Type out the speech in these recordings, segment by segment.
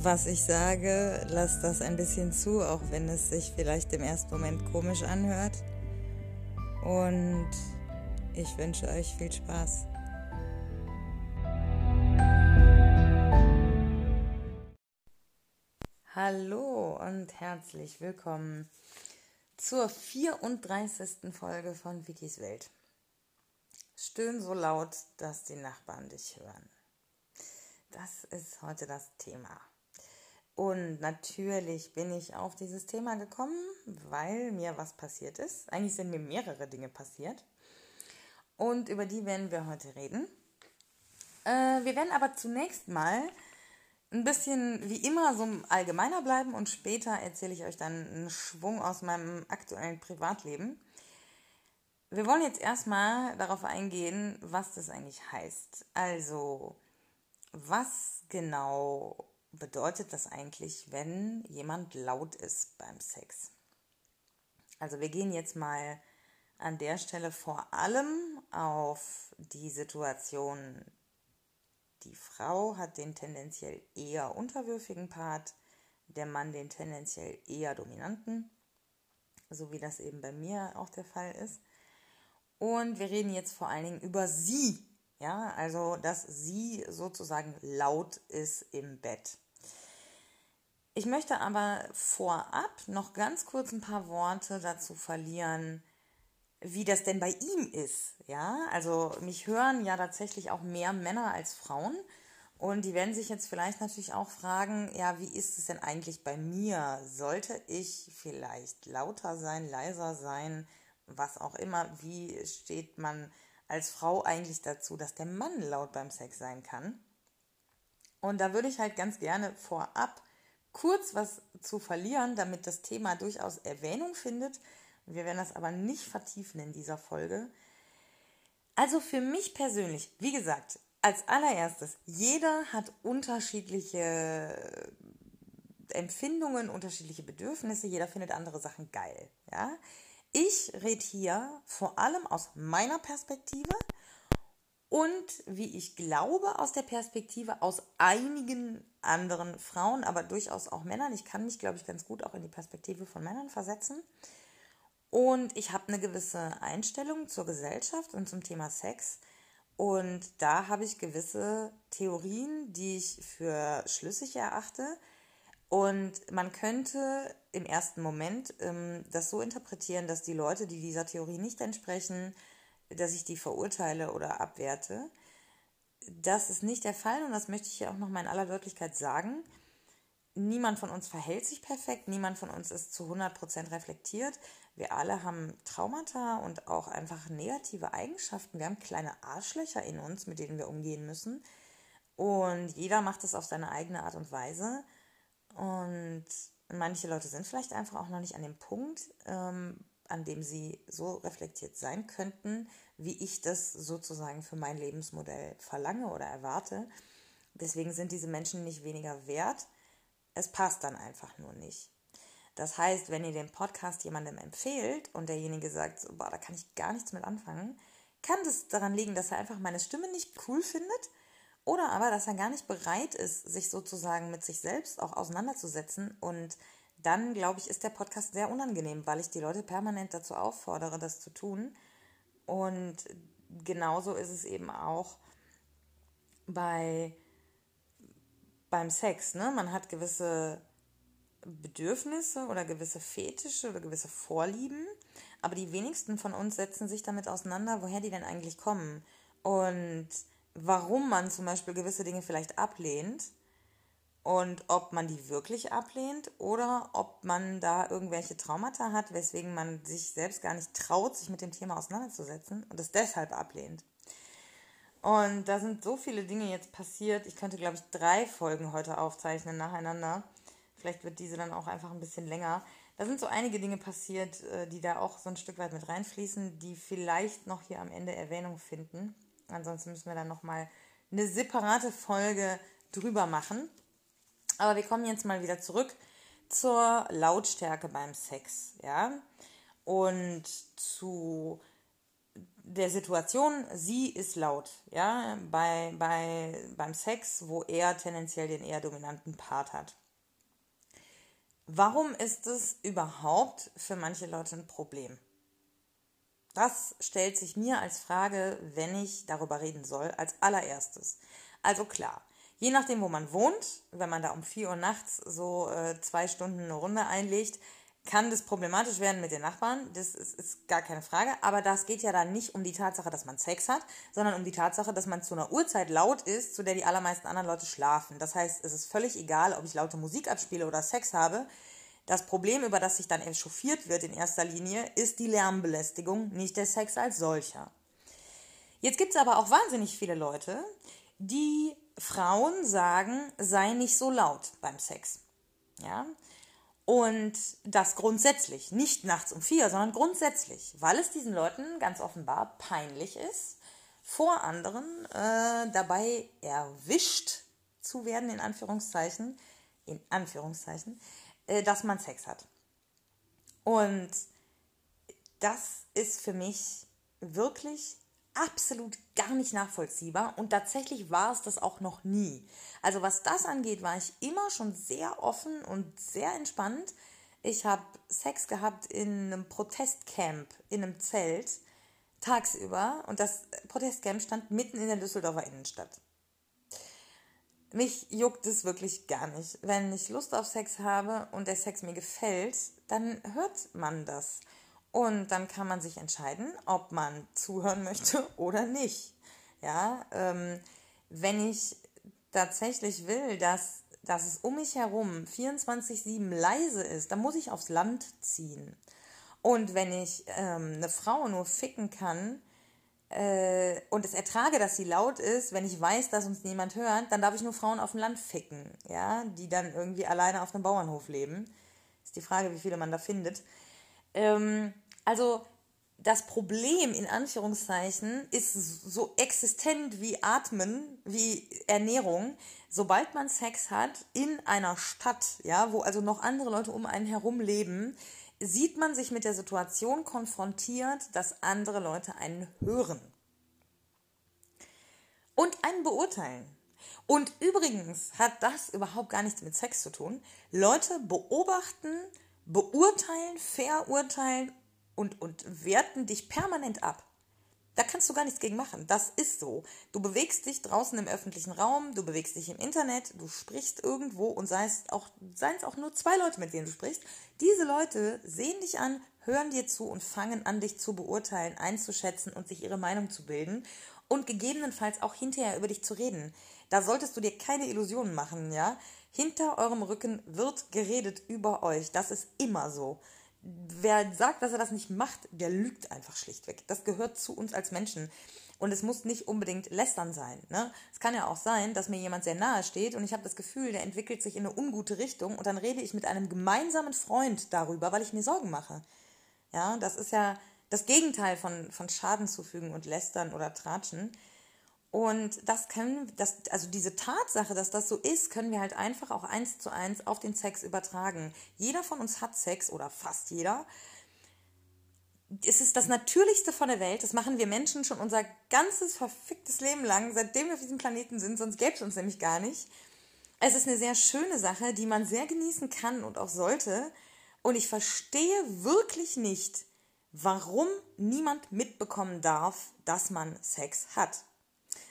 was ich sage, lasst das ein bisschen zu, auch wenn es sich vielleicht im ersten Moment komisch anhört. Und ich wünsche euch viel Spaß. Hallo und herzlich willkommen zur 34. Folge von Wikis Welt. Stöhn so laut, dass die Nachbarn dich hören. Das ist heute das Thema. Und natürlich bin ich auf dieses Thema gekommen, weil mir was passiert ist. Eigentlich sind mir mehrere Dinge passiert. Und über die werden wir heute reden. Äh, wir werden aber zunächst mal ein bisschen wie immer so allgemeiner bleiben und später erzähle ich euch dann einen Schwung aus meinem aktuellen Privatleben. Wir wollen jetzt erstmal darauf eingehen, was das eigentlich heißt. Also, was genau bedeutet das eigentlich, wenn jemand laut ist beim Sex? Also wir gehen jetzt mal an der Stelle vor allem auf die Situation, die Frau hat den tendenziell eher unterwürfigen Part, der Mann den tendenziell eher dominanten, so wie das eben bei mir auch der Fall ist. Und wir reden jetzt vor allen Dingen über sie, ja, also dass sie sozusagen laut ist im Bett. Ich möchte aber vorab noch ganz kurz ein paar Worte dazu verlieren, wie das denn bei ihm ist. Ja, also mich hören ja tatsächlich auch mehr Männer als Frauen. Und die werden sich jetzt vielleicht natürlich auch fragen, ja, wie ist es denn eigentlich bei mir? Sollte ich vielleicht lauter sein, leiser sein, was auch immer? Wie steht man als Frau eigentlich dazu, dass der Mann laut beim Sex sein kann? Und da würde ich halt ganz gerne vorab kurz was zu verlieren, damit das Thema durchaus Erwähnung findet. Wir werden das aber nicht vertiefen in dieser Folge. Also für mich persönlich, wie gesagt, als allererstes, jeder hat unterschiedliche Empfindungen, unterschiedliche Bedürfnisse, jeder findet andere Sachen geil. Ja? Ich rede hier vor allem aus meiner Perspektive und wie ich glaube aus der Perspektive aus einigen anderen Frauen, aber durchaus auch Männern. Ich kann mich, glaube ich, ganz gut auch in die Perspektive von Männern versetzen. Und ich habe eine gewisse Einstellung zur Gesellschaft und zum Thema Sex. Und da habe ich gewisse Theorien, die ich für schlüssig erachte. Und man könnte im ersten Moment ähm, das so interpretieren, dass die Leute, die dieser Theorie nicht entsprechen, dass ich die verurteile oder abwerte. Das ist nicht der Fall und das möchte ich hier auch noch mal in aller Deutlichkeit sagen. Niemand von uns verhält sich perfekt, niemand von uns ist zu 100% reflektiert. Wir alle haben Traumata und auch einfach negative Eigenschaften. Wir haben kleine Arschlöcher in uns, mit denen wir umgehen müssen. Und jeder macht es auf seine eigene Art und Weise. Und manche Leute sind vielleicht einfach auch noch nicht an dem Punkt, ähm, an dem sie so reflektiert sein könnten, wie ich das sozusagen für mein Lebensmodell verlange oder erwarte. Deswegen sind diese Menschen nicht weniger wert. Es passt dann einfach nur nicht. Das heißt, wenn ihr den Podcast jemandem empfehlt und derjenige sagt, boah, da kann ich gar nichts mit anfangen, kann das daran liegen, dass er einfach meine Stimme nicht cool findet oder aber, dass er gar nicht bereit ist, sich sozusagen mit sich selbst auch auseinanderzusetzen und dann glaube ich, ist der Podcast sehr unangenehm, weil ich die Leute permanent dazu auffordere, das zu tun. Und genauso ist es eben auch bei beim Sex. Ne? Man hat gewisse Bedürfnisse oder gewisse Fetische oder gewisse Vorlieben, aber die wenigsten von uns setzen sich damit auseinander, woher die denn eigentlich kommen und warum man zum Beispiel gewisse Dinge vielleicht ablehnt und ob man die wirklich ablehnt oder ob man da irgendwelche Traumata hat, weswegen man sich selbst gar nicht traut, sich mit dem Thema auseinanderzusetzen und es deshalb ablehnt. Und da sind so viele Dinge jetzt passiert. Ich könnte, glaube ich, drei Folgen heute aufzeichnen nacheinander. Vielleicht wird diese dann auch einfach ein bisschen länger. da sind so einige Dinge passiert, äh, die da auch so ein Stück weit mit reinfließen, die vielleicht noch hier am Ende Erwähnung finden. Ansonsten müssen wir dann nochmal eine separate Folge drüber machen. Aber wir kommen jetzt mal wieder zurück zur Lautstärke beim Sex, ja, und zu der Situation, sie ist laut, ja, bei, bei, beim Sex, wo er tendenziell den eher dominanten Part hat. Warum ist es überhaupt für manche Leute ein Problem? Das stellt sich mir als Frage, wenn ich darüber reden soll, als allererstes. Also klar, je nachdem, wo man wohnt, wenn man da um 4 Uhr nachts so äh, zwei Stunden eine Runde einlegt, kann das problematisch werden mit den Nachbarn. Das ist, ist, gar keine Frage. Aber das geht ja dann nicht um die Tatsache, dass man Sex hat, sondern um die Tatsache, dass man zu einer Uhrzeit laut ist, zu der die allermeisten anderen Leute schlafen. Das heißt, es ist völlig egal, ob ich laute Musik abspiele oder Sex habe. Das Problem, über das sich dann echauffiert wird in erster Linie, ist die Lärmbelästigung, nicht der Sex als solcher. Jetzt gibt es aber auch wahnsinnig viele Leute, die Frauen sagen, sei nicht so laut beim Sex. Ja, und das grundsätzlich, nicht nachts um vier, sondern grundsätzlich, weil es diesen Leuten ganz offenbar peinlich ist, vor anderen äh, dabei erwischt zu werden, in Anführungszeichen, in Anführungszeichen, dass man Sex hat. Und das ist für mich wirklich absolut gar nicht nachvollziehbar und tatsächlich war es das auch noch nie. Also was das angeht, war ich immer schon sehr offen und sehr entspannt. Ich habe Sex gehabt in einem Protestcamp, in einem Zelt, tagsüber und das Protestcamp stand mitten in der Düsseldorfer Innenstadt. Mich juckt es wirklich gar nicht. Wenn ich Lust auf Sex habe und der Sex mir gefällt, dann hört man das. Und dann kann man sich entscheiden, ob man zuhören möchte oder nicht. Ja, ähm, wenn ich tatsächlich will, dass, dass es um mich herum 24-7 leise ist, dann muss ich aufs Land ziehen. Und wenn ich ähm, eine Frau nur ficken kann äh, und es ertrage, dass sie laut ist, wenn ich weiß, dass uns niemand hört, dann darf ich nur Frauen auf dem Land ficken, ja, die dann irgendwie alleine auf einem Bauernhof leben. Ist die Frage, wie viele man da findet. Ähm, also das Problem in Anführungszeichen ist so existent wie Atmen, wie Ernährung. Sobald man Sex hat in einer Stadt, ja, wo also noch andere Leute um einen herum leben, sieht man sich mit der Situation konfrontiert, dass andere Leute einen hören und einen beurteilen. Und übrigens hat das überhaupt gar nichts mit Sex zu tun. Leute beobachten, beurteilen, verurteilen und, und werten dich permanent ab. Da kannst du gar nichts gegen machen. Das ist so. Du bewegst dich draußen im öffentlichen Raum, du bewegst dich im Internet, du sprichst irgendwo und sei es auch, seien es auch nur zwei Leute, mit denen du sprichst. Diese Leute sehen dich an, hören dir zu und fangen an, dich zu beurteilen, einzuschätzen und sich ihre Meinung zu bilden und gegebenenfalls auch hinterher über dich zu reden. Da solltest du dir keine Illusionen machen, ja? Hinter eurem Rücken wird geredet über euch. Das ist immer so wer sagt, dass er das nicht macht, der lügt einfach schlichtweg. Das gehört zu uns als Menschen. Und es muss nicht unbedingt lästern sein. Ne? Es kann ja auch sein, dass mir jemand sehr nahe steht und ich habe das Gefühl, der entwickelt sich in eine ungute Richtung und dann rede ich mit einem gemeinsamen Freund darüber, weil ich mir Sorgen mache. Ja, das ist ja das Gegenteil von, von Schaden zufügen und lästern oder tratschen. Und das können, das, also diese Tatsache, dass das so ist, können wir halt einfach auch eins zu eins auf den Sex übertragen. Jeder von uns hat Sex oder fast jeder. Es ist das Natürlichste von der Welt. Das machen wir Menschen schon unser ganzes verficktes Leben lang, seitdem wir auf diesem Planeten sind, sonst gäbe es uns nämlich gar nicht. Es ist eine sehr schöne Sache, die man sehr genießen kann und auch sollte. Und ich verstehe wirklich nicht, warum niemand mitbekommen darf, dass man Sex hat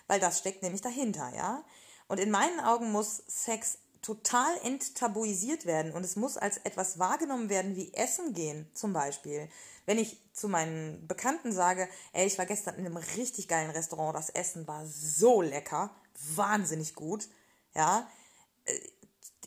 weil das steckt nämlich dahinter, ja. Und in meinen Augen muss Sex total enttabuisiert werden und es muss als etwas wahrgenommen werden wie Essen gehen zum Beispiel. Wenn ich zu meinen Bekannten sage, ey, ich war gestern in einem richtig geilen Restaurant, das Essen war so lecker, wahnsinnig gut, ja. Äh,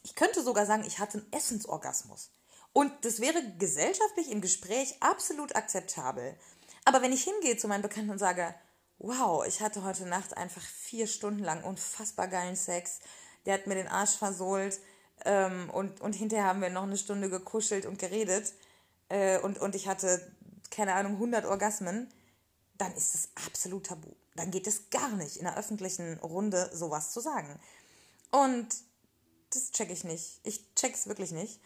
ich könnte sogar sagen, ich hatte einen Essensorgasmus. Und das wäre gesellschaftlich im Gespräch absolut akzeptabel. Aber wenn ich hingehe zu meinen Bekannten und sage, wow, ich hatte heute Nacht einfach vier Stunden lang unfassbar geilen Sex. Der hat mir den Arsch versohlt. ähm, und, und hinterher haben wir noch eine Stunde gekuschelt und geredet äh, und, und ich hatte, keine Ahnung, 100 Orgasmen, dann ist es absolut tabu. Dann geht es gar nicht, in einer öffentlichen Runde sowas zu sagen. Und das check ich nicht. Ich check's wirklich nicht.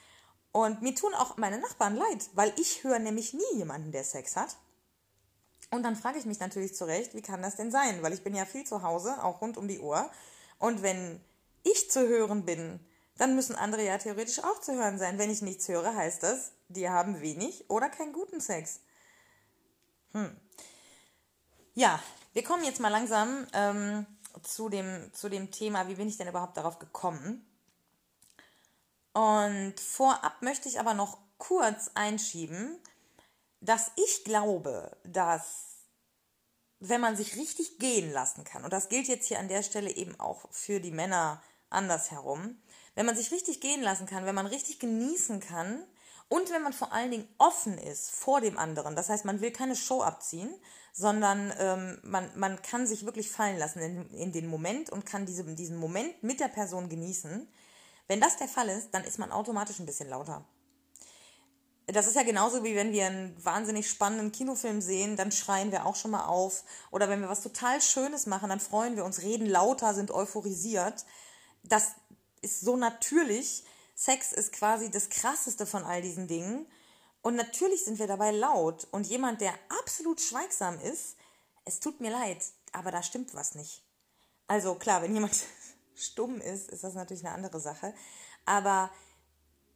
Und mir tun auch meine Nachbarn leid, weil ich höre nämlich nie jemanden, der Sex hat. Und dann frage ich mich natürlich zurecht, wie kann das denn sein? Weil ich bin ja viel zu Hause, auch rund um die Uhr. Und wenn ich zu hören bin, dann müssen andere ja theoretisch auch zu hören sein. Wenn ich nichts höre, heißt das, die haben wenig oder keinen guten Sex. Hm. Ja, wir kommen jetzt mal langsam ähm, zu, dem, zu dem Thema, wie bin ich denn überhaupt darauf gekommen? Und vorab möchte ich aber noch kurz einschieben, dass ich glaube, dass wenn man sich richtig gehen lassen kann, und das gilt jetzt hier an der Stelle eben auch für die Männer andersherum, wenn man sich richtig gehen lassen kann, wenn man richtig genießen kann und wenn man vor allen Dingen offen ist vor dem anderen, das heißt, man will keine Show abziehen, sondern ähm, man, man kann sich wirklich fallen lassen in, in den Moment und kann diese, diesen Moment mit der Person genießen. Wenn das der Fall ist, dann ist man automatisch ein bisschen lauter das ist ja genauso wie wenn wir einen wahnsinnig spannenden Kinofilm sehen, dann schreien wir auch schon mal auf. Oder wenn wir was total Schönes machen, dann freuen wir uns, reden lauter, sind euphorisiert. Das ist so natürlich. Sex ist quasi das Krasseste von all diesen Dingen. Und natürlich sind wir dabei laut. Und jemand, der absolut schweigsam ist, es tut mir leid, aber da stimmt was nicht. Also klar, wenn jemand stumm ist, ist das natürlich eine andere Sache. Aber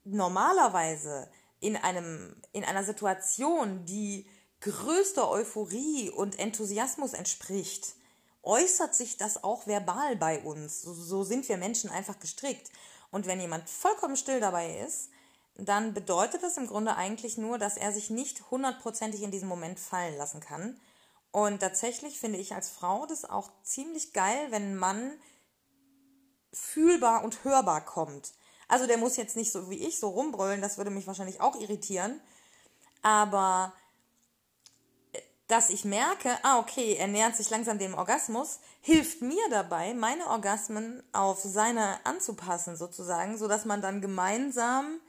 normalerweise in, einem, in einer Situation, die größter Euphorie und Enthusiasmus entspricht, äußert sich das auch verbal bei uns. So, so sind wir Menschen einfach gestrickt. Und wenn jemand vollkommen still dabei ist, dann bedeutet das im Grunde eigentlich nur, dass er sich nicht hundertprozentig in diesem Moment fallen lassen kann. Und tatsächlich finde ich als Frau das auch ziemlich geil, wenn ein Mann fühlbar und hörbar kommt. Also der muss jetzt nicht so wie ich so rumbrüllen, das würde mich wahrscheinlich auch irritieren. Aber äh, dass ich merke, ah, okay, er nähert sich langsam dem Orgasmus, hilft mir dabei, meine Orgasmen auf seine anzupassen, sozusagen, sodass man dann gemeinsam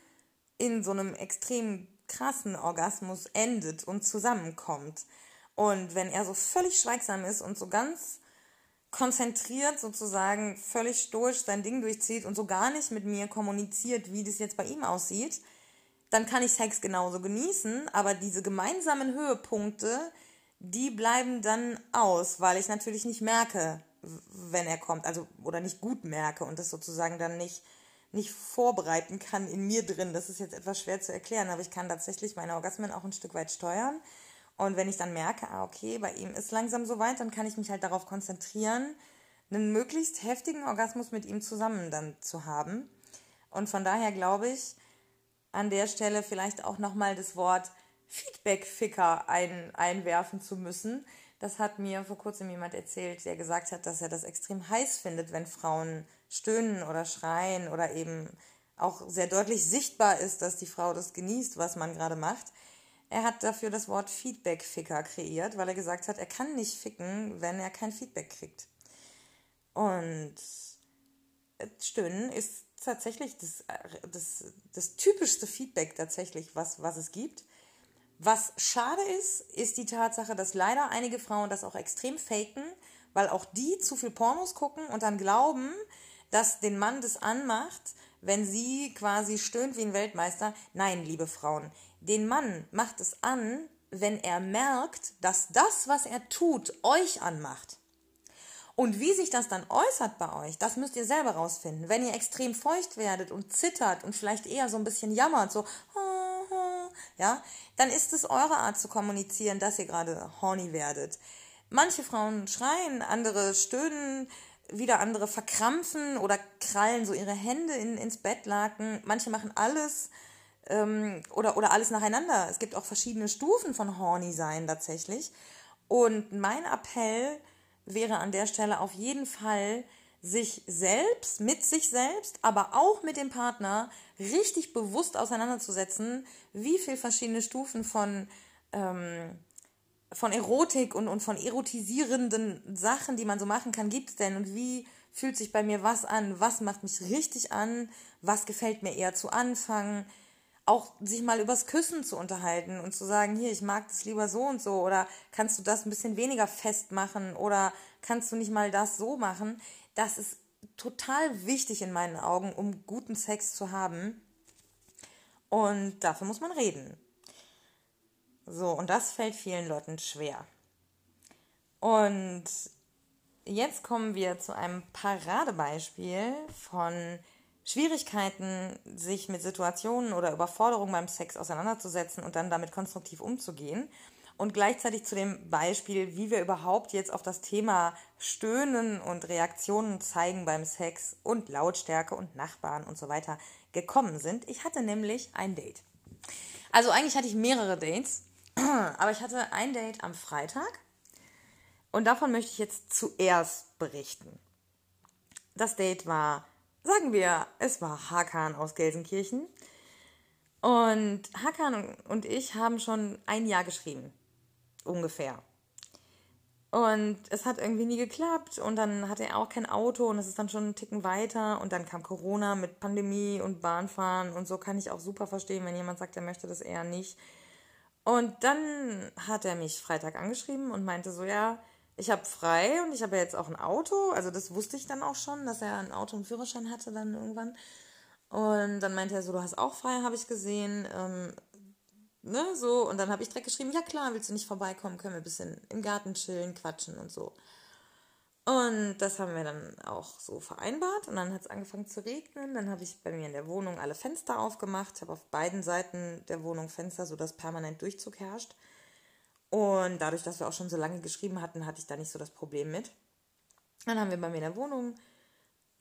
in so einem extrem krassen Orgasmus endet und zusammenkommt. Und wenn er so völlig schweigsam ist und so ganz konzentriert sozusagen völlig stoisch sein Ding durchzieht und so gar nicht mit mir kommuniziert, wie das jetzt bei ihm aussieht, dann kann ich Sex genauso genießen, aber diese gemeinsamen Höhepunkte, die bleiben dann aus, weil ich natürlich nicht merke, wenn er kommt, also oder nicht gut merke und das sozusagen dann nicht nicht vorbereiten kann in mir drin. Das ist jetzt etwas schwer zu erklären, aber ich kann tatsächlich meine Orgasmen auch ein Stück weit steuern und wenn ich dann merke, ah, okay, bei ihm ist langsam soweit, dann kann ich mich halt darauf konzentrieren, einen möglichst heftigen Orgasmus mit ihm zusammen dann zu haben. Und von daher glaube ich, an der Stelle vielleicht auch nochmal das Wort Feedback-Ficker ein, einwerfen zu müssen. Das hat mir vor kurzem jemand erzählt, der gesagt hat, dass er das extrem heiß findet, wenn Frauen stöhnen oder schreien oder eben auch sehr deutlich sichtbar ist, dass die Frau das genießt, was man gerade macht. Er hat dafür das Wort Feedback-Ficker kreiert, weil er gesagt hat, er kann nicht ficken, wenn er kein Feedback kriegt. Und Stöhnen ist tatsächlich das, das, das typischste Feedback tatsächlich, was, was es gibt. Was schade ist, ist die Tatsache, dass leider einige Frauen das auch extrem faken, weil auch die zu viel Pornos gucken und dann glauben, dass den Mann das anmacht, wenn sie quasi stöhnt wie ein Weltmeister. Nein, liebe Frauen, den Mann macht es an, wenn er merkt, dass das, was er tut, euch anmacht. Und wie sich das dann äußert bei euch, das müsst ihr selber rausfinden. Wenn ihr extrem feucht werdet und zittert und vielleicht eher so ein bisschen jammert, so, ja, dann ist es eure Art zu kommunizieren, dass ihr gerade horny werdet. Manche Frauen schreien, andere stöhnen, wieder andere verkrampfen oder krallen so ihre Hände in, ins Bettlaken. Manche machen alles ähm, oder, oder alles nacheinander. Es gibt auch verschiedene Stufen von Horny sein tatsächlich. Und mein Appell wäre an der Stelle auf jeden Fall, sich selbst, mit sich selbst, aber auch mit dem Partner richtig bewusst auseinanderzusetzen, wie viele verschiedene Stufen von, ähm, von Erotik und, und von erotisierenden Sachen, die man so machen kann, gibt es denn und wie fühlt sich bei mir was an, was macht mich richtig an, was gefällt mir eher zu Anfang. Auch sich mal übers Küssen zu unterhalten und zu sagen, hier, ich mag das lieber so und so oder kannst du das ein bisschen weniger festmachen oder kannst du nicht mal das so machen. Das ist total wichtig in meinen Augen, um guten Sex zu haben. Und dafür muss man reden. So, und das fällt vielen Leuten schwer. Und jetzt kommen wir zu einem Paradebeispiel von Schwierigkeiten, sich mit Situationen oder Überforderungen beim Sex auseinanderzusetzen und dann damit konstruktiv umzugehen. Und gleichzeitig zu dem Beispiel, wie wir überhaupt jetzt auf das Thema Stöhnen und Reaktionen zeigen beim Sex und Lautstärke und Nachbarn und so weiter gekommen sind. Ich hatte nämlich ein Date. Also eigentlich hatte ich mehrere Dates, aber ich hatte ein Date am Freitag und davon möchte ich jetzt zuerst berichten. Das Date war, sagen wir, es war Hakan aus Gelsenkirchen. Und Hakan und ich haben schon ein Jahr geschrieben. Ungefähr. Und es hat irgendwie nie geklappt und dann hatte er auch kein Auto und es ist dann schon einen Ticken weiter und dann kam Corona mit Pandemie und Bahnfahren und so kann ich auch super verstehen, wenn jemand sagt, er möchte das eher nicht. Und dann hat er mich Freitag angeschrieben und meinte so, ja, ich habe frei und ich habe ja jetzt auch ein Auto. Also das wusste ich dann auch schon, dass er ein Auto und Führerschein hatte dann irgendwann. Und dann meinte er so, du hast auch frei, habe ich gesehen. Ähm, ne, so. Und dann habe ich direkt geschrieben, ja klar, willst du nicht vorbeikommen, können wir ein bisschen im Garten chillen, quatschen und so. Und das haben wir dann auch so vereinbart. Und dann hat es angefangen zu regnen. Dann habe ich bei mir in der Wohnung alle Fenster aufgemacht. Ich habe auf beiden Seiten der Wohnung Fenster, sodass permanent Durchzug herrscht. Und dadurch, dass wir auch schon so lange geschrieben hatten, hatte ich da nicht so das Problem mit. Dann haben wir bei mir in der Wohnung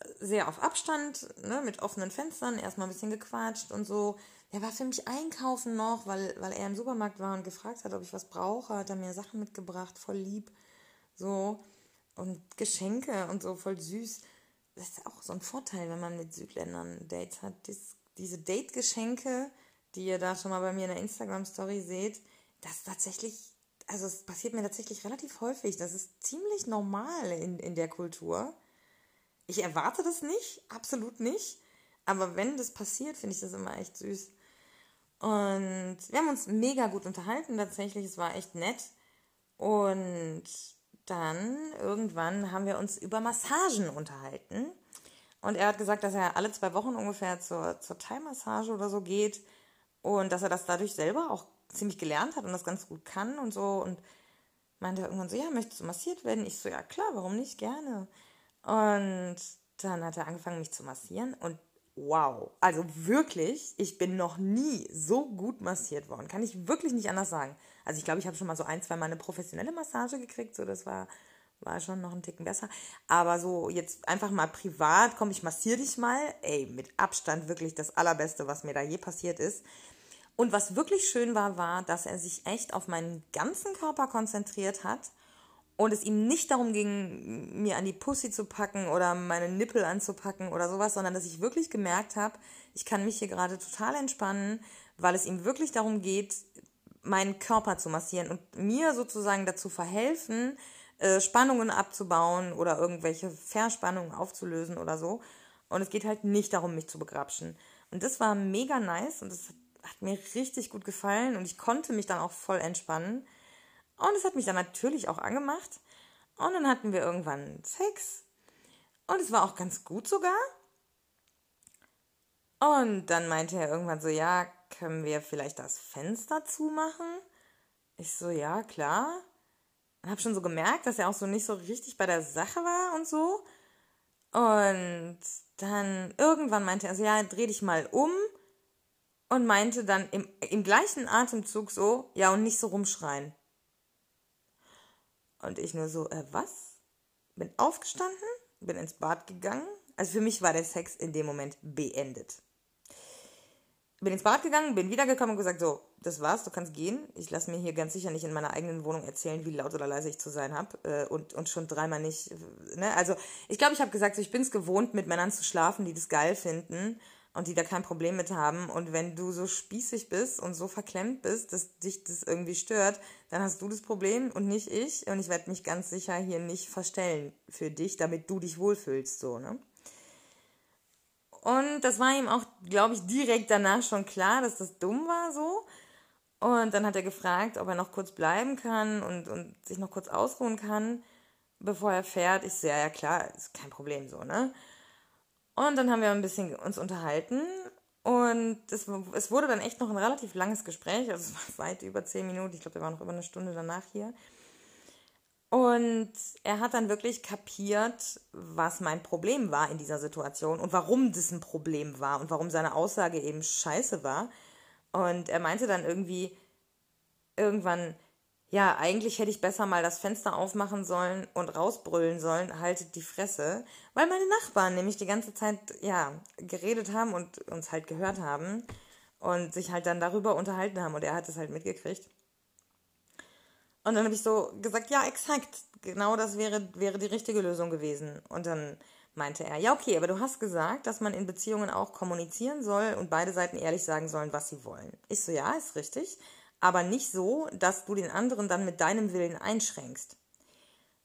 äh, sehr auf Abstand, ne, mit offenen Fenstern, erstmal ein bisschen gequatscht und so. Er war für mich einkaufen noch, weil, weil er im Supermarkt war und gefragt hat, ob ich was brauche. Hat er mir Sachen mitgebracht, voll lieb. So. Und Geschenke und so, voll süß. Das ist auch so ein Vorteil, wenn man mit Südländern Dates hat. Dies, diese Date-Geschenke, die ihr da schon mal bei mir in der Instagram-Story seht, das ist tatsächlich also es passiert mir tatsächlich relativ häufig. Das ist ziemlich normal in, in der Kultur. Ich erwarte das nicht, absolut nicht. Aber wenn das passiert, finde ich das immer echt süß. Und wir haben uns mega gut unterhalten tatsächlich. Es war echt nett. Und dann irgendwann haben wir uns über Massagen unterhalten. Und er hat gesagt, dass er alle zwei Wochen ungefähr zur, zur Thai-Massage oder so geht. Und dass er das dadurch selber auch ziemlich gelernt hat und das ganz gut kann und so. Und meinte irgendwann so, ja, möchtest du massiert werden? Ich so, ja klar, warum nicht? Gerne. Und dann hat er angefangen, mich zu massieren und wow, also wirklich, ich bin noch nie so gut massiert worden. Kann ich wirklich nicht anders sagen. Also ich glaube, ich habe schon mal so ein, zwei Mal eine professionelle Massage gekriegt, so das war, war schon noch ein Ticken besser. Aber so jetzt einfach mal privat, komm, ich massiere dich mal. Ey, mit Abstand wirklich das Allerbeste, was mir da je passiert ist. Und was wirklich schön war, war, dass er sich echt auf meinen ganzen Körper konzentriert hat und es ihm nicht darum ging, mir an die Pussy zu packen oder meine Nippel anzupacken oder sowas, sondern dass ich wirklich gemerkt habe, ich kann mich hier gerade total entspannen, weil es ihm wirklich darum geht, meinen Körper zu massieren und mir sozusagen dazu verhelfen, äh, Spannungen abzubauen oder irgendwelche Verspannungen aufzulösen oder so. Und es geht halt nicht darum, mich zu begrapschen. Und das war mega nice und das hat mir richtig gut gefallen und ich konnte mich dann auch voll entspannen. Und es hat mich dann natürlich auch angemacht. Und dann hatten wir irgendwann Sex. Und es war auch ganz gut sogar. Und dann meinte er irgendwann so, ja, können wir vielleicht das Fenster zumachen? Ich so, ja, klar. Und habe schon so gemerkt, dass er auch so nicht so richtig bei der Sache war und so. Und dann irgendwann meinte er so, ja, dreh dich mal um und meinte dann im, im gleichen Atemzug so, ja, und nicht so rumschreien. Und ich nur so, äh, was? Bin aufgestanden, bin ins Bad gegangen. Also für mich war der Sex in dem Moment beendet. Bin ins Bad gegangen, bin wiedergekommen und gesagt, so, das war's, du kannst gehen. Ich lasse mir hier ganz sicher nicht in meiner eigenen Wohnung erzählen, wie laut oder leise ich zu sein habe. Äh, und, und schon dreimal nicht. Ne? Also ich glaube, ich habe gesagt, so, ich bin es gewohnt, mit Männern zu schlafen, die das geil finden und die da kein Problem mit haben. Und wenn du so spießig bist und so verklemmt bist, dass dich das irgendwie stört, dann hast du das Problem und nicht ich. Und ich werde mich ganz sicher hier nicht verstellen für dich, damit du dich wohlfühlst, so, ne? Und das war ihm auch, glaube ich, direkt danach schon klar, dass das dumm war so. Und dann hat er gefragt, ob er noch kurz bleiben kann und, und sich noch kurz ausruhen kann, bevor er fährt. Ich sehe, ja klar, ist kein Problem so, ne? Und dann haben wir ein bisschen uns unterhalten und es, es wurde dann echt noch ein relativ langes Gespräch, also es war weit über zehn Minuten, ich glaube, der war noch über eine Stunde danach hier. Und er hat dann wirklich kapiert, was mein Problem war in dieser Situation und warum das ein Problem war und warum seine Aussage eben scheiße war. Und er meinte dann irgendwie irgendwann, ja, eigentlich hätte ich besser mal das Fenster aufmachen sollen und rausbrüllen sollen, haltet die Fresse, weil meine Nachbarn nämlich die ganze Zeit, ja, geredet haben und uns halt gehört haben und sich halt dann darüber unterhalten haben und er hat es halt mitgekriegt. Und dann habe ich so gesagt, ja, exakt, genau das wäre, wäre die richtige Lösung gewesen. Und dann meinte er, ja, okay, aber du hast gesagt, dass man in Beziehungen auch kommunizieren soll und beide Seiten ehrlich sagen sollen, was sie wollen. Ich so, ja, ist richtig aber nicht so, dass du den anderen dann mit deinem Willen einschränkst.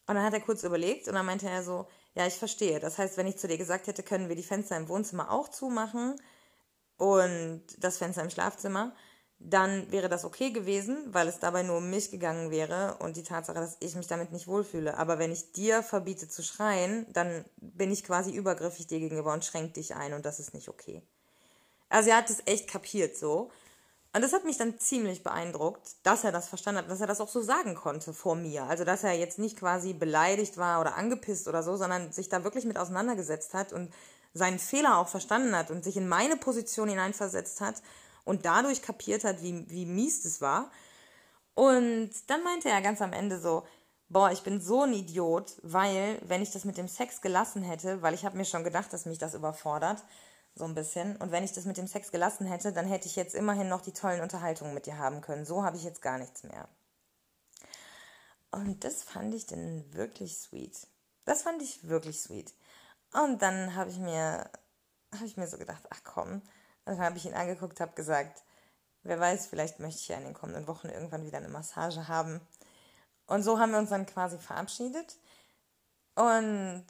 Und dann hat er kurz überlegt und dann meinte er so, ja, ich verstehe. Das heißt, wenn ich zu dir gesagt hätte, können wir die Fenster im Wohnzimmer auch zumachen und das Fenster im Schlafzimmer, dann wäre das okay gewesen, weil es dabei nur um mich gegangen wäre und die Tatsache, dass ich mich damit nicht wohlfühle. Aber wenn ich dir verbiete zu schreien, dann bin ich quasi übergriffig dir gegenüber und schränke dich ein und das ist nicht okay. Also er hat es echt kapiert so. Und das hat mich dann ziemlich beeindruckt, dass er das verstanden hat, dass er das auch so sagen konnte vor mir. Also, dass er jetzt nicht quasi beleidigt war oder angepisst oder so, sondern sich da wirklich mit auseinandergesetzt hat und seinen Fehler auch verstanden hat und sich in meine Position hineinversetzt hat und dadurch kapiert hat, wie, wie mies das war. Und dann meinte er ganz am Ende so, boah, ich bin so ein Idiot, weil wenn ich das mit dem Sex gelassen hätte, weil ich habe mir schon gedacht, dass mich das überfordert, so ein bisschen. Und wenn ich das mit dem Sex gelassen hätte, dann hätte ich jetzt immerhin noch die tollen Unterhaltungen mit dir haben können. So habe ich jetzt gar nichts mehr. Und das fand ich dann wirklich sweet. Das fand ich wirklich sweet. Und dann habe ich mir, ich mir so gedacht, ach komm. Und dann habe ich ihn angeguckt, habe gesagt, wer weiß, vielleicht möchte ich ja in den kommenden Wochen irgendwann wieder eine Massage haben. Und so haben wir uns dann quasi verabschiedet. Und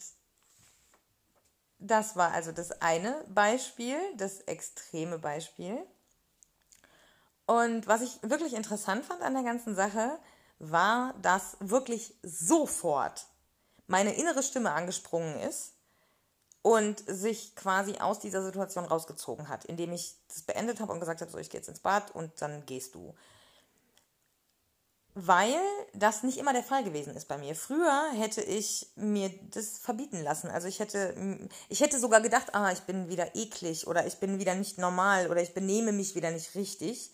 das war also das eine Beispiel, das extreme Beispiel. Und was ich wirklich interessant fand an der ganzen Sache, war, dass wirklich sofort meine innere Stimme angesprungen ist und sich quasi aus dieser Situation rausgezogen hat, indem ich das beendet habe und gesagt habe, so ich gehe jetzt ins Bad und dann gehst du weil das nicht immer der Fall gewesen ist bei mir. Früher hätte ich mir das verbieten lassen. Also ich hätte, ich hätte sogar gedacht, ah, ich bin wieder eklig oder ich bin wieder nicht normal oder ich benehme mich wieder nicht richtig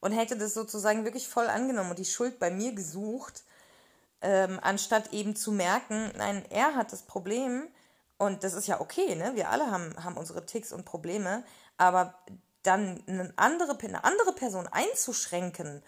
und hätte das sozusagen wirklich voll angenommen und die Schuld bei mir gesucht, ähm, anstatt eben zu merken, nein, er hat das Problem und das ist ja okay, ne? Wir alle haben, haben unsere Ticks und Probleme, aber dann eine andere, eine andere Person einzuschränken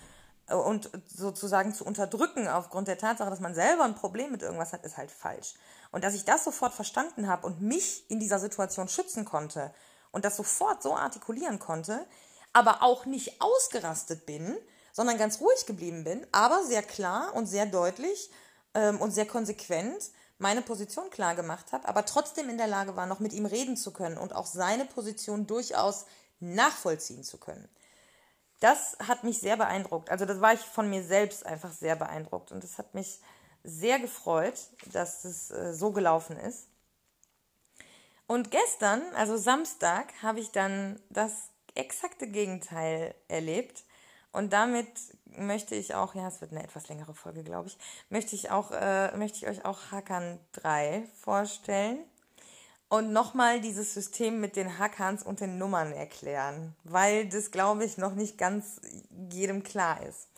und sozusagen zu unterdrücken aufgrund der Tatsache, dass man selber ein Problem mit irgendwas hat, ist halt falsch. Und dass ich das sofort verstanden habe und mich in dieser Situation schützen konnte und das sofort so artikulieren konnte, aber auch nicht ausgerastet bin, sondern ganz ruhig geblieben bin, aber sehr klar und sehr deutlich ähm, und sehr konsequent meine Position klar gemacht habe, aber trotzdem in der Lage war, noch mit ihm reden zu können und auch seine Position durchaus nachvollziehen zu können das hat mich sehr beeindruckt. Also das war ich von mir selbst einfach sehr beeindruckt und das hat mich sehr gefreut, dass es äh, so gelaufen ist. Und gestern, also Samstag, habe ich dann das exakte Gegenteil erlebt. Und damit möchte ich auch, ja, es wird eine etwas längere Folge, glaube ich, möchte ich auch, äh, möchte ich euch auch Hakan 3 vorstellen und nochmal dieses System mit den Hackerns und den Nummern erklären, weil das, glaube ich, noch nicht ganz jedem klar ist.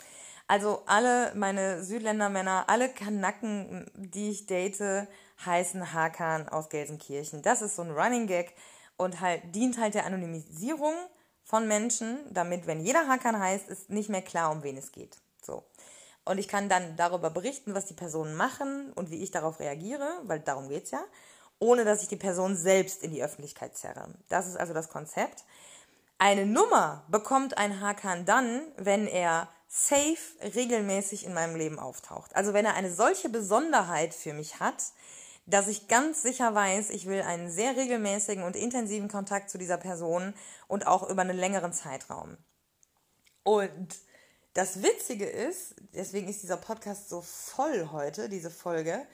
Also alle meine Südländermänner, alle Kanaken, die ich date, heißen Hakan aus Gelsenkirchen. Das ist so ein Running Gag und halt dient halt der Anonymisierung von Menschen, damit, wenn jeder Hakan heißt, ist nicht mehr klar, um wen es geht. So. Und ich kann dann darüber berichten, was die Personen machen und wie ich darauf reagiere, weil darum geht's ja. Ohne dass ich die Person selbst in die Öffentlichkeit zerre. Das ist also das Konzept. Eine Nummer bekommt ein Hakan dann, wenn er safe regelmäßig in meinem Leben auftaucht. Also wenn er eine solche Besonderheit für mich hat, dass ich ganz sicher weiß, ich will einen sehr regelmäßigen und intensiven Kontakt zu dieser Person und auch über einen längeren Zeitraum. Und das Witzige ist, deswegen ist dieser Podcast so voll heute, diese Folge,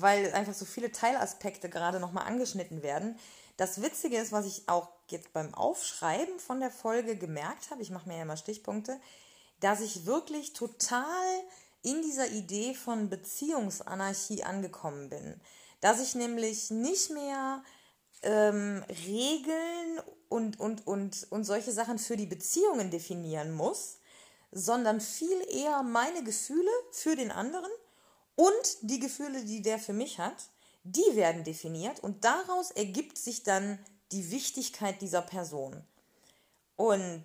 weil einfach so viele Teilaspekte gerade nochmal angeschnitten werden. Das Witzige ist, was ich auch jetzt beim Aufschreiben von der Folge gemerkt habe, ich mache mir ja immer Stichpunkte, dass ich wirklich total in dieser Idee von Beziehungsanarchie angekommen bin. Dass ich nämlich nicht mehr ähm, Regeln und, und, und, und solche Sachen für die Beziehungen definieren muss, sondern viel eher meine Gefühle für den anderen und die Gefühle, die der für mich hat, die werden definiert und daraus ergibt sich dann die Wichtigkeit dieser Person. Und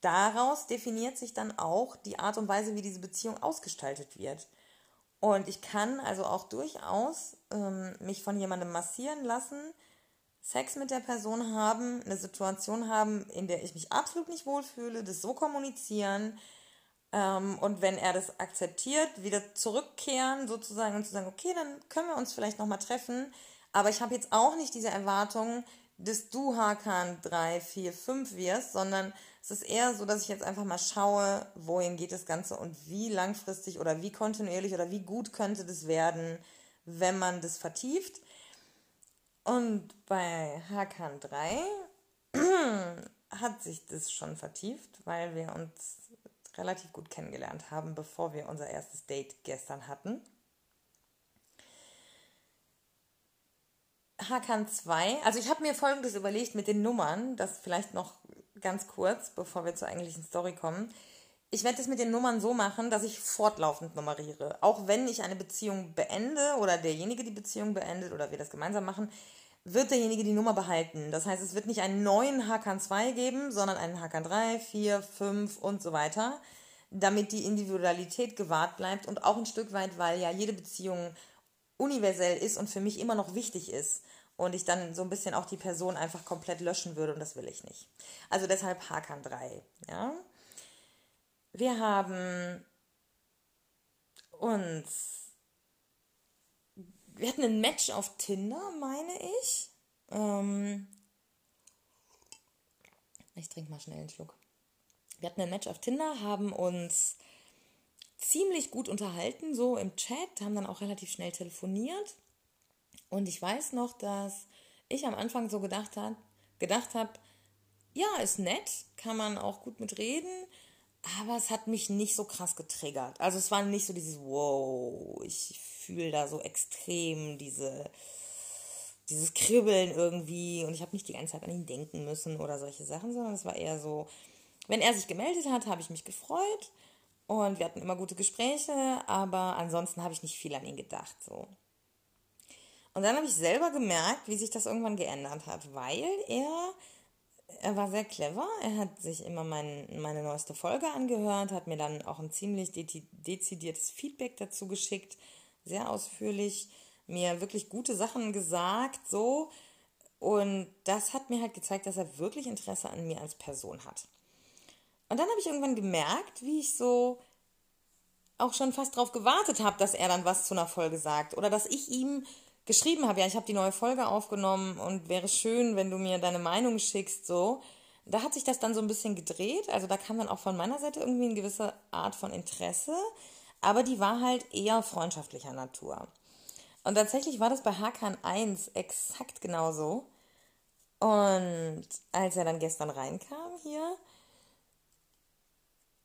daraus definiert sich dann auch die Art und Weise, wie diese Beziehung ausgestaltet wird. Und ich kann also auch durchaus ähm, mich von jemandem massieren lassen, Sex mit der Person haben, eine Situation haben, in der ich mich absolut nicht wohlfühle, das so kommunizieren ähm, und wenn er das akzeptiert, wieder zurückkehren sozusagen und zu sagen, okay, dann können wir uns vielleicht nochmal treffen, aber ich habe jetzt auch nicht diese Erwartung, dass du Hakan 3, 4, 5 wirst, sondern es ist eher so, dass ich jetzt einfach mal schaue, wohin geht das Ganze und wie langfristig oder wie kontinuierlich oder wie gut könnte das werden, wenn man das vertieft. Und bei Hakan 3 hat sich das schon vertieft, weil wir uns relativ gut kennengelernt haben, bevor wir unser erstes Date gestern hatten. Hakan 2, also ich habe mir folgendes überlegt mit den Nummern, das vielleicht noch ganz kurz, bevor wir zur eigentlichen Story kommen. Ich werde es mit den Nummern so machen, dass ich fortlaufend nummeriere. Auch wenn ich eine Beziehung beende oder derjenige die Beziehung beendet oder wir das gemeinsam machen, wird derjenige die Nummer behalten. Das heißt, es wird nicht einen neuen Hakan 2 geben, sondern einen Hakan 3, 4, 5 und so weiter, damit die Individualität gewahrt bleibt und auch ein Stück weit, weil ja jede Beziehung universell ist und für mich immer noch wichtig ist und ich dann so ein bisschen auch die Person einfach komplett löschen würde und das will ich nicht. Also deshalb Hakan 3, ja. Wir haben uns wir hatten ein Match auf Tinder, meine ich. Ähm ich trinke mal schnell einen Schluck. Wir hatten ein Match auf Tinder, haben uns ziemlich gut unterhalten, so im Chat, haben dann auch relativ schnell telefoniert. Und ich weiß noch, dass ich am Anfang so gedacht habe, gedacht habe, ja, ist nett, kann man auch gut mit reden, aber es hat mich nicht so krass getriggert. Also es war nicht so dieses Wow, ich fühle da so extrem diese dieses Kribbeln irgendwie und ich habe nicht die ganze Zeit an ihn denken müssen oder solche Sachen, sondern es war eher so, wenn er sich gemeldet hat, habe ich mich gefreut und wir hatten immer gute Gespräche, aber ansonsten habe ich nicht viel an ihn gedacht. So. Und dann habe ich selber gemerkt, wie sich das irgendwann geändert hat, weil er, er war sehr clever. Er hat sich immer mein, meine neueste Folge angehört, hat mir dann auch ein ziemlich dezidiertes Feedback dazu geschickt, sehr ausführlich, mir wirklich gute Sachen gesagt, so. Und das hat mir halt gezeigt, dass er wirklich Interesse an mir als Person hat. Und dann habe ich irgendwann gemerkt, wie ich so auch schon fast darauf gewartet habe, dass er dann was zu einer Folge sagt oder dass ich ihm geschrieben habe, ja, ich habe die neue Folge aufgenommen und wäre schön, wenn du mir deine Meinung schickst, so. Da hat sich das dann so ein bisschen gedreht, also da kam dann auch von meiner Seite irgendwie eine gewisse Art von Interesse, aber die war halt eher freundschaftlicher Natur. Und tatsächlich war das bei Hakan 1 exakt genauso. Und als er dann gestern reinkam hier,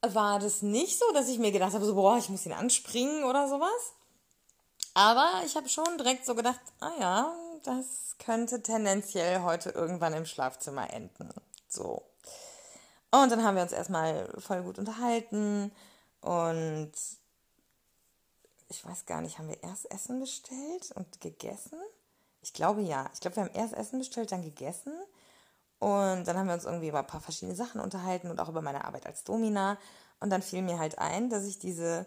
war das nicht so, dass ich mir gedacht habe, so, boah, ich muss ihn anspringen oder sowas. Aber ich habe schon direkt so gedacht, ah ja, das könnte tendenziell heute irgendwann im Schlafzimmer enden. So. Und dann haben wir uns erstmal voll gut unterhalten und ich weiß gar nicht, haben wir erst Essen bestellt und gegessen? Ich glaube ja. Ich glaube, wir haben erst Essen bestellt, dann gegessen. Und dann haben wir uns irgendwie über ein paar verschiedene Sachen unterhalten und auch über meine Arbeit als Domina. Und dann fiel mir halt ein, dass ich diese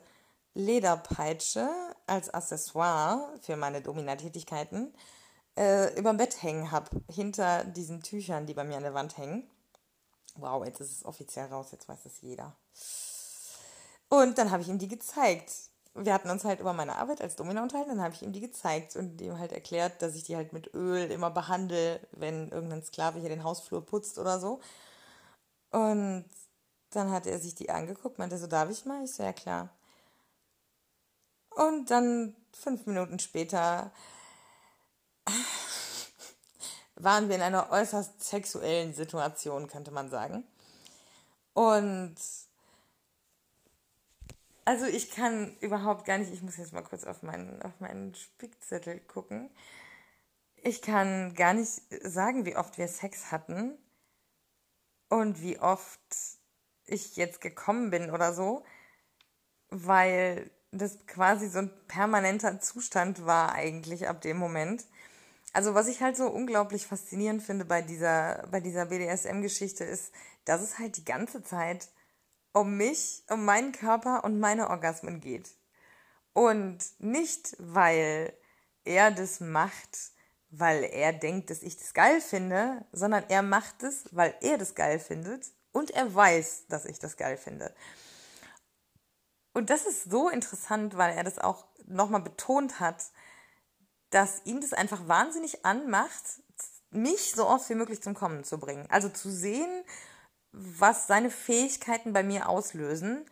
Lederpeitsche als Accessoire für meine Domina-Tätigkeiten äh, dem Bett hängen habe, hinter diesen Tüchern, die bei mir an der Wand hängen. Wow, jetzt ist es offiziell raus, jetzt weiß es jeder. Und dann habe ich ihm die gezeigt. Wir hatten uns halt über meine Arbeit als Domina unterhalten, dann habe ich ihm die gezeigt und ihm halt erklärt, dass ich die halt mit Öl immer behandle, wenn irgendein Sklave hier den Hausflur putzt oder so. Und dann hat er sich die angeguckt, meinte so, darf ich mal? Ich so, ja klar. Und dann fünf Minuten später waren wir in einer äußerst sexuellen Situation, könnte man sagen. Und also ich kann überhaupt gar nicht, ich muss jetzt mal kurz auf meinen, auf meinen Spickzettel gucken. Ich kann gar nicht sagen, wie oft wir Sex hatten und wie oft ich jetzt gekommen bin oder so, weil das quasi so ein permanenter Zustand war eigentlich ab dem Moment. Also was ich halt so unglaublich faszinierend finde bei dieser, bei dieser BDSM-Geschichte ist, dass es halt die ganze Zeit um mich, um meinen Körper und meine Orgasmen geht. Und nicht, weil er das macht, weil er denkt, dass ich das geil finde, sondern er macht es, weil er das geil findet und er weiß, dass ich das geil finde. Und das ist so interessant, weil er das auch nochmal betont hat, dass ihm das einfach wahnsinnig anmacht, mich so oft wie möglich zum Kommen zu bringen. Also zu sehen, was seine Fähigkeiten bei mir auslösen,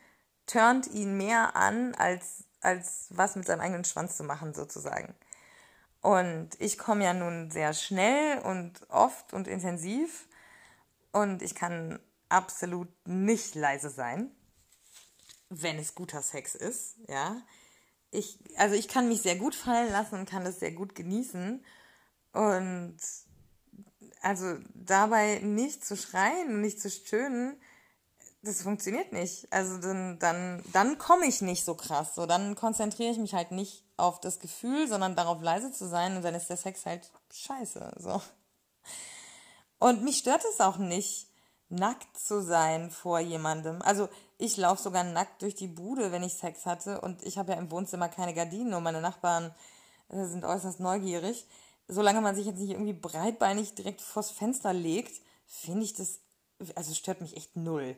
turnt ihn mehr an, als, als was mit seinem eigenen Schwanz zu machen, sozusagen. Und ich komme ja nun sehr schnell und oft und intensiv und ich kann absolut nicht leise sein, wenn es guter Sex ist, ja. Ich, also ich kann mich sehr gut fallen lassen und kann das sehr gut genießen. Und also dabei nicht zu schreien und nicht zu stöhnen, das funktioniert nicht. Also dann, dann, dann komme ich nicht so krass. So, dann konzentriere ich mich halt nicht auf das Gefühl, sondern darauf leise zu sein und dann ist der Sex halt scheiße. So. Und mich stört es auch nicht, nackt zu sein vor jemandem. Also ich laufe sogar nackt durch die Bude, wenn ich Sex hatte und ich habe ja im Wohnzimmer keine Gardinen und meine Nachbarn äh, sind äußerst neugierig. Solange man sich jetzt nicht irgendwie breitbeinig direkt vors Fenster legt, finde ich das, also stört mich echt null.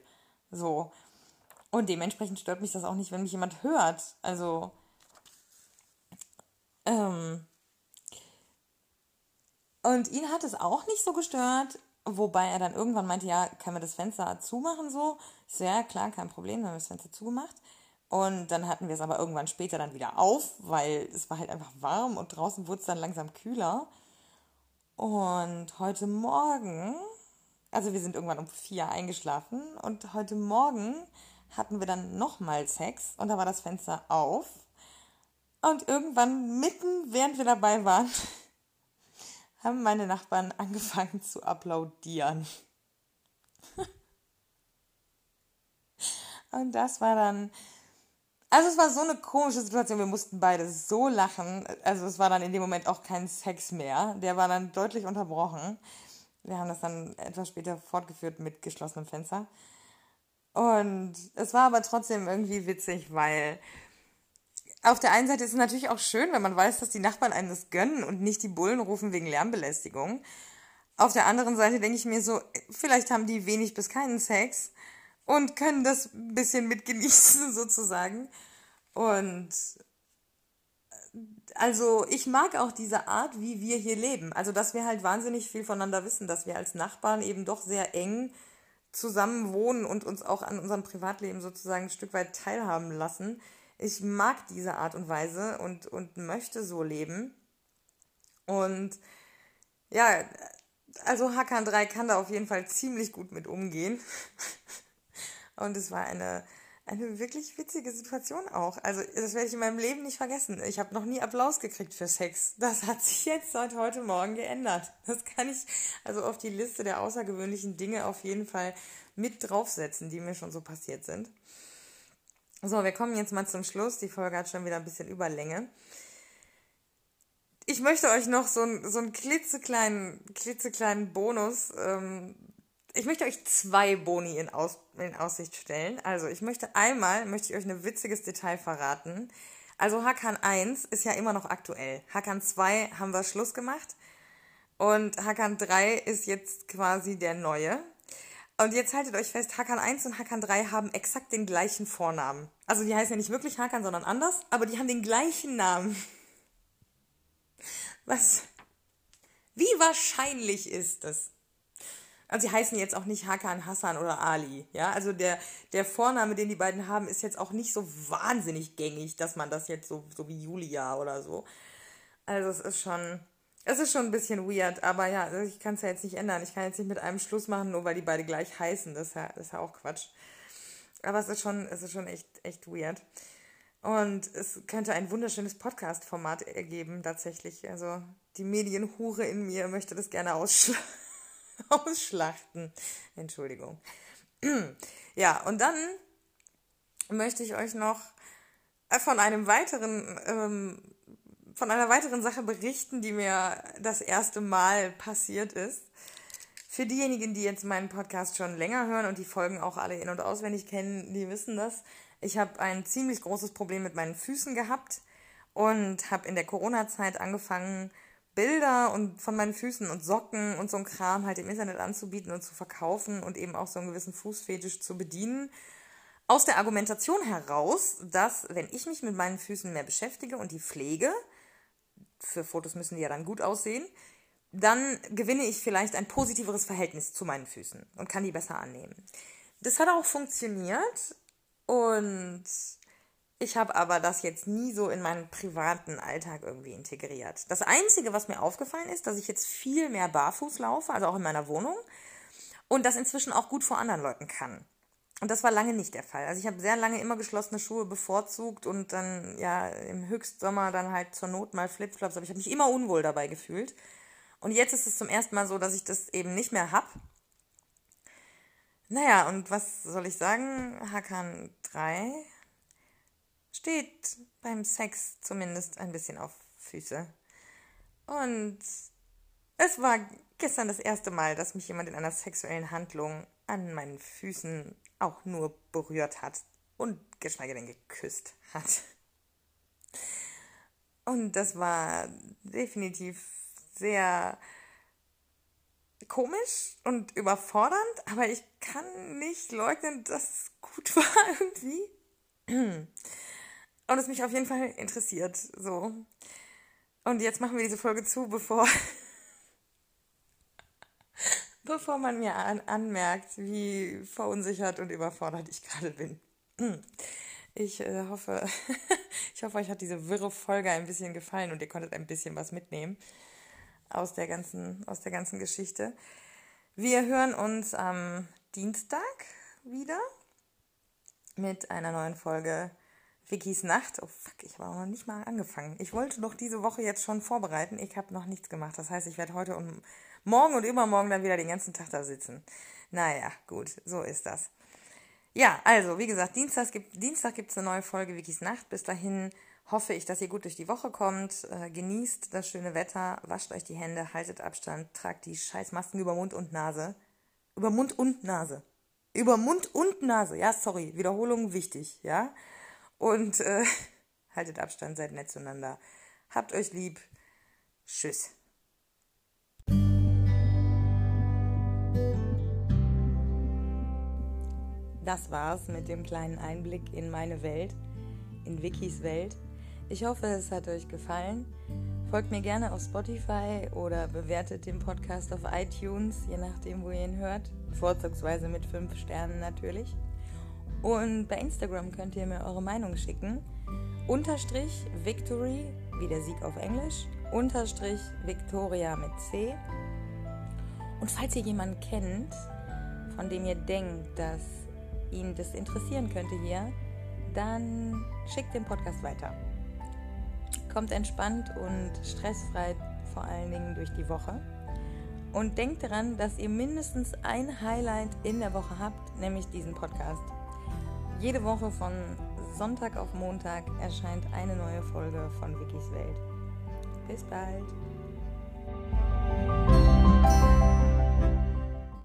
So. Und dementsprechend stört mich das auch nicht, wenn mich jemand hört. Also, ähm, und ihn hat es auch nicht so gestört. Wobei er dann irgendwann meinte, ja, können wir das Fenster zumachen so? Ich so, ja, klar, kein Problem, dann haben wir das Fenster zugemacht. Und dann hatten wir es aber irgendwann später dann wieder auf, weil es war halt einfach warm und draußen wurde es dann langsam kühler. Und heute Morgen, also wir sind irgendwann um vier eingeschlafen und heute Morgen hatten wir dann nochmal Sex und da war das Fenster auf. Und irgendwann mitten, während wir dabei waren, haben meine Nachbarn angefangen zu applaudieren. Und das war dann, also es war so eine komische Situation, wir mussten beide so lachen. Also es war dann in dem Moment auch kein Sex mehr. Der war dann deutlich unterbrochen. Wir haben das dann etwas später fortgeführt mit geschlossenem Fenster. Und es war aber trotzdem irgendwie witzig, weil auf der einen Seite ist es natürlich auch schön, wenn man weiß, dass die Nachbarn einem das gönnen und nicht die Bullen rufen wegen Lärmbelästigung. Auf der anderen Seite denke ich mir so, vielleicht haben die wenig bis keinen Sex und können das ein bisschen mitgenießen sozusagen. Und also ich mag auch diese Art, wie wir hier leben. Also dass wir halt wahnsinnig viel voneinander wissen, dass wir als Nachbarn eben doch sehr eng zusammen wohnen und uns auch an unserem Privatleben sozusagen ein Stück weit teilhaben lassen ich mag diese Art und Weise und, und möchte so leben. Und ja, also Hakan 3 kann da auf jeden Fall ziemlich gut mit umgehen. und es war eine, eine wirklich witzige Situation auch. Also das werde ich in meinem Leben nicht vergessen. Ich habe noch nie Applaus gekriegt für Sex. Das hat sich jetzt seit heute Morgen geändert. Das kann ich also auf die Liste der außergewöhnlichen Dinge auf jeden Fall mit draufsetzen, die mir schon so passiert sind. So, wir kommen jetzt mal zum Schluss. Die Folge hat schon wieder ein bisschen Überlänge. Ich möchte euch noch so, ein, so einen klitzekleinen, klitzekleinen Bonus. Ähm, ich möchte euch zwei Boni in, Aus, in Aussicht stellen. Also, ich möchte einmal, möchte ich euch ein witziges Detail verraten. Also Hakan 1 ist ja immer noch aktuell. Hakan 2 haben wir Schluss gemacht. Und Hakan 3 ist jetzt quasi der neue. Und jetzt haltet euch fest, Hakan 1 und Hakan 3 haben exakt den gleichen Vornamen. Also die heißen ja nicht wirklich Hakan, sondern anders, aber die haben den gleichen Namen. Was? Wie wahrscheinlich ist das? Also sie heißen jetzt auch nicht Hakan, Hassan oder Ali. Ja, also der, der Vorname, den die beiden haben, ist jetzt auch nicht so wahnsinnig gängig, dass man das jetzt so, so wie Julia oder so. Also es ist schon, es ist schon ein bisschen weird, aber ja, also ich kann es ja jetzt nicht ändern. Ich kann jetzt nicht mit einem Schluss machen, nur weil die beide gleich heißen. Das ist ja, das ist ja auch Quatsch. Aber es ist schon, es ist schon echt, echt weird. Und es könnte ein wunderschönes Podcast-Format ergeben, tatsächlich. Also die Medienhure in mir möchte das gerne ausschlagen. ausschlachten. Entschuldigung. Ja, und dann möchte ich euch noch äh, von einem weiteren, ähm, von einer weiteren Sache berichten, die mir das erste Mal passiert ist. Für diejenigen, die jetzt meinen Podcast schon länger hören und die Folgen auch alle in- und auswendig kennen, die wissen das. Ich habe ein ziemlich großes Problem mit meinen Füßen gehabt und habe in der Corona-Zeit angefangen, Bilder und von meinen Füßen und Socken und so ein Kram halt im Internet anzubieten und zu verkaufen und eben auch so einen gewissen Fußfetisch zu bedienen. Aus der Argumentation heraus, dass wenn ich mich mit meinen Füßen mehr beschäftige und die pflege, für Fotos müssen die ja dann gut aussehen, dann gewinne ich vielleicht ein positiveres Verhältnis zu meinen Füßen und kann die besser annehmen. Das hat auch funktioniert und ich habe aber das jetzt nie so in meinen privaten Alltag irgendwie integriert. Das Einzige, was mir aufgefallen ist, dass ich jetzt viel mehr barfuß laufe, also auch in meiner Wohnung, und das inzwischen auch gut vor anderen Leuten kann. Und das war lange nicht der Fall. Also ich habe sehr lange immer geschlossene Schuhe bevorzugt und dann ja im Höchstsommer dann halt zur Not mal Flipflops, aber ich habe mich immer unwohl dabei gefühlt. Und jetzt ist es zum ersten Mal so, dass ich das eben nicht mehr hab. Naja, und was soll ich sagen? Hakan 3 steht beim Sex zumindest ein bisschen auf Füße. Und es war gestern das erste Mal, dass mich jemand in einer sexuellen Handlung an meinen Füßen auch nur berührt hat und geschweige denn geküsst hat. Und das war definitiv sehr komisch und überfordernd, aber ich kann nicht leugnen, dass es gut war irgendwie und es mich auf jeden Fall interessiert. So. Und jetzt machen wir diese Folge zu, bevor, bevor man mir an, anmerkt, wie verunsichert und überfordert ich gerade bin. Ich äh, hoffe, ich hoffe, euch hat diese wirre Folge ein bisschen gefallen und ihr konntet ein bisschen was mitnehmen aus der ganzen, aus der ganzen Geschichte. Wir hören uns am Dienstag wieder mit einer neuen Folge Vickys Nacht. Oh fuck, ich war noch nicht mal angefangen. Ich wollte doch diese Woche jetzt schon vorbereiten. Ich habe noch nichts gemacht. Das heißt, ich werde heute und morgen und übermorgen dann wieder den ganzen Tag da sitzen. Naja, gut, so ist das. Ja, also, wie gesagt, Dienstag gibt Dienstag gibt's eine neue Folge Vickys Nacht. Bis dahin hoffe ich, dass ihr gut durch die Woche kommt. Äh, genießt das schöne Wetter, wascht euch die Hände, haltet Abstand, tragt die Scheißmasken über Mund und Nase. Über Mund und Nase. Über Mund und Nase. Ja, sorry, Wiederholung wichtig, ja? Und äh, haltet Abstand, seid nett zueinander. Habt euch lieb. Tschüss. Das war's mit dem kleinen Einblick in meine Welt, in Wikis Welt. Ich hoffe, es hat euch gefallen. Folgt mir gerne auf Spotify oder bewertet den Podcast auf iTunes, je nachdem, wo ihr ihn hört. Vorzugsweise mit 5 Sternen natürlich. Und bei Instagram könnt ihr mir eure Meinung schicken. Unterstrich Victory, wie der Sieg auf Englisch. Unterstrich Victoria mit C. Und falls ihr jemanden kennt, von dem ihr denkt, dass ihn das interessieren könnte hier, dann schickt den Podcast weiter. Kommt entspannt und stressfrei vor allen Dingen durch die Woche. Und denkt daran, dass ihr mindestens ein Highlight in der Woche habt, nämlich diesen Podcast. Jede Woche von Sonntag auf Montag erscheint eine neue Folge von Wikis Welt. Bis bald.